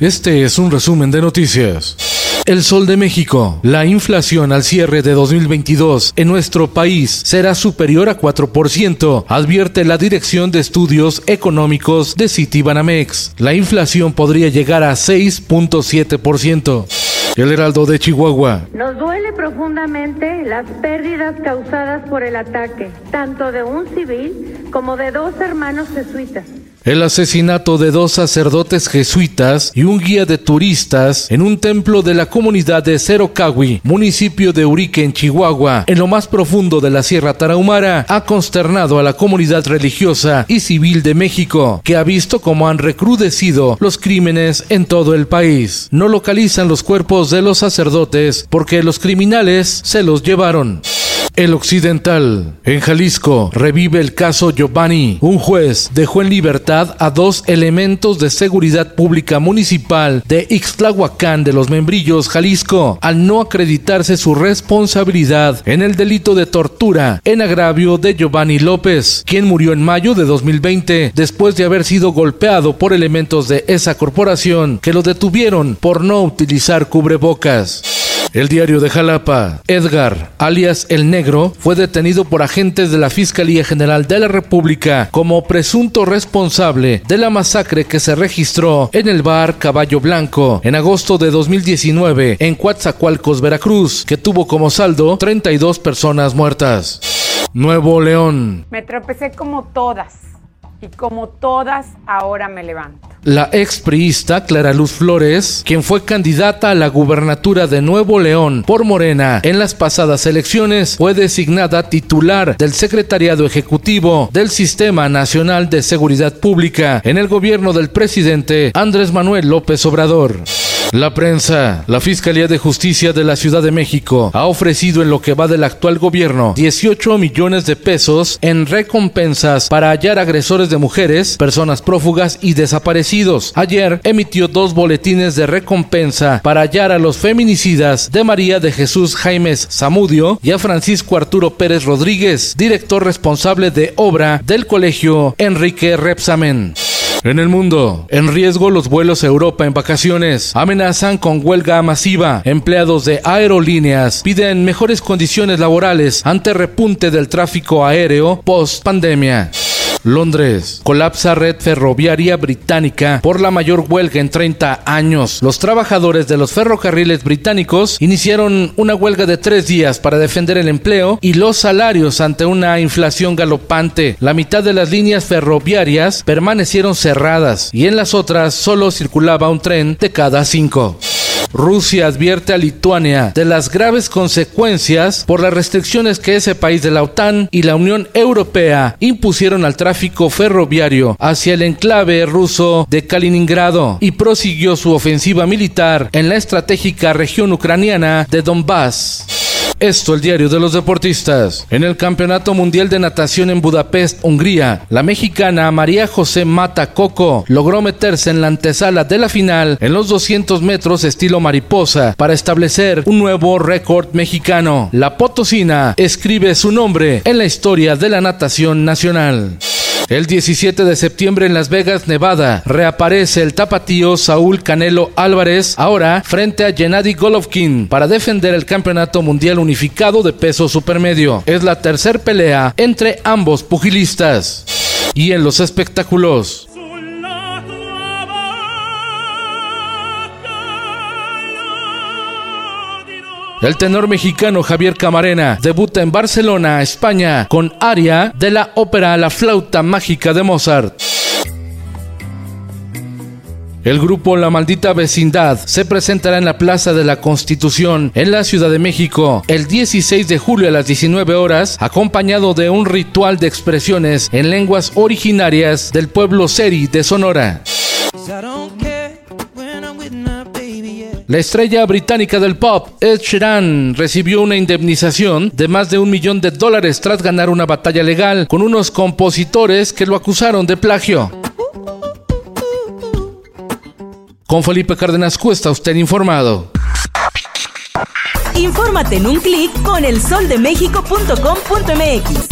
Este es un resumen de noticias. El Sol de México. La inflación al cierre de 2022 en nuestro país será superior a 4%, advierte la Dirección de Estudios Económicos de Citibanamex. La inflación podría llegar a 6.7%. El Heraldo de Chihuahua. Nos duele profundamente las pérdidas causadas por el ataque, tanto de un civil como de dos hermanos jesuitas. El asesinato de dos sacerdotes jesuitas y un guía de turistas en un templo de la comunidad de Cerocawi, municipio de Urique, en Chihuahua, en lo más profundo de la Sierra Tarahumara, ha consternado a la comunidad religiosa y civil de México, que ha visto cómo han recrudecido los crímenes en todo el país. No localizan los cuerpos de los sacerdotes porque los criminales se los llevaron. El Occidental. En Jalisco revive el caso Giovanni. Un juez dejó en libertad a dos elementos de seguridad pública municipal de Ixtlahuacán de los Membrillos, Jalisco, al no acreditarse su responsabilidad en el delito de tortura en agravio de Giovanni López, quien murió en mayo de 2020 después de haber sido golpeado por elementos de esa corporación que lo detuvieron por no utilizar cubrebocas. El diario de Jalapa, Edgar, alias El Negro, fue detenido por agentes de la Fiscalía General de la República como presunto responsable de la masacre que se registró en el bar Caballo Blanco en agosto de 2019 en Coatzacoalcos, Veracruz, que tuvo como saldo 32 personas muertas. Nuevo León. Me tropecé como todas y como todas ahora me levanto. La expriista Clara Luz Flores, quien fue candidata a la gubernatura de Nuevo León por Morena en las pasadas elecciones, fue designada titular del Secretariado Ejecutivo del Sistema Nacional de Seguridad Pública en el gobierno del presidente Andrés Manuel López Obrador. La prensa, la Fiscalía de Justicia de la Ciudad de México ha ofrecido en lo que va del actual gobierno 18 millones de pesos en recompensas para hallar agresores de mujeres, personas prófugas y desaparecidos. Ayer emitió dos boletines de recompensa para hallar a los feminicidas de María de Jesús Jaimes Zamudio y a Francisco Arturo Pérez Rodríguez, director responsable de obra del colegio Enrique Repsamen. En el mundo, en riesgo los vuelos a Europa en vacaciones. Amenazan con huelga masiva. Empleados de aerolíneas piden mejores condiciones laborales ante repunte del tráfico aéreo post pandemia. Londres. Colapsa red ferroviaria británica por la mayor huelga en 30 años. Los trabajadores de los ferrocarriles británicos iniciaron una huelga de tres días para defender el empleo y los salarios ante una inflación galopante. La mitad de las líneas ferroviarias permanecieron cerradas y en las otras solo circulaba un tren de cada cinco. Rusia advierte a Lituania de las graves consecuencias por las restricciones que ese país de la OTAN y la Unión Europea impusieron al tráfico ferroviario hacia el enclave ruso de Kaliningrado y prosiguió su ofensiva militar en la estratégica región ucraniana de Donbass. Esto el diario de los deportistas. En el Campeonato Mundial de Natación en Budapest, Hungría, la mexicana María José Mata Coco logró meterse en la antesala de la final en los 200 metros estilo mariposa para establecer un nuevo récord mexicano. La potosina escribe su nombre en la historia de la natación nacional. El 17 de septiembre en Las Vegas, Nevada, reaparece el tapatío Saúl Canelo Álvarez, ahora frente a Gennady Golovkin, para defender el campeonato mundial unificado de peso supermedio. Es la tercera pelea entre ambos pugilistas. Y en los espectáculos. El tenor mexicano Javier Camarena debuta en Barcelona, España, con aria de la ópera La flauta mágica de Mozart. El grupo La Maldita Vecindad se presentará en la Plaza de la Constitución en la Ciudad de México el 16 de julio a las 19 horas, acompañado de un ritual de expresiones en lenguas originarias del pueblo Seri de Sonora. La estrella británica del pop, Ed Sheeran, recibió una indemnización de más de un millón de dólares tras ganar una batalla legal con unos compositores que lo acusaron de plagio. Con Felipe Cárdenas Cuesta, usted informado. Infórmate en un clic con elsoldemexico.com.mx.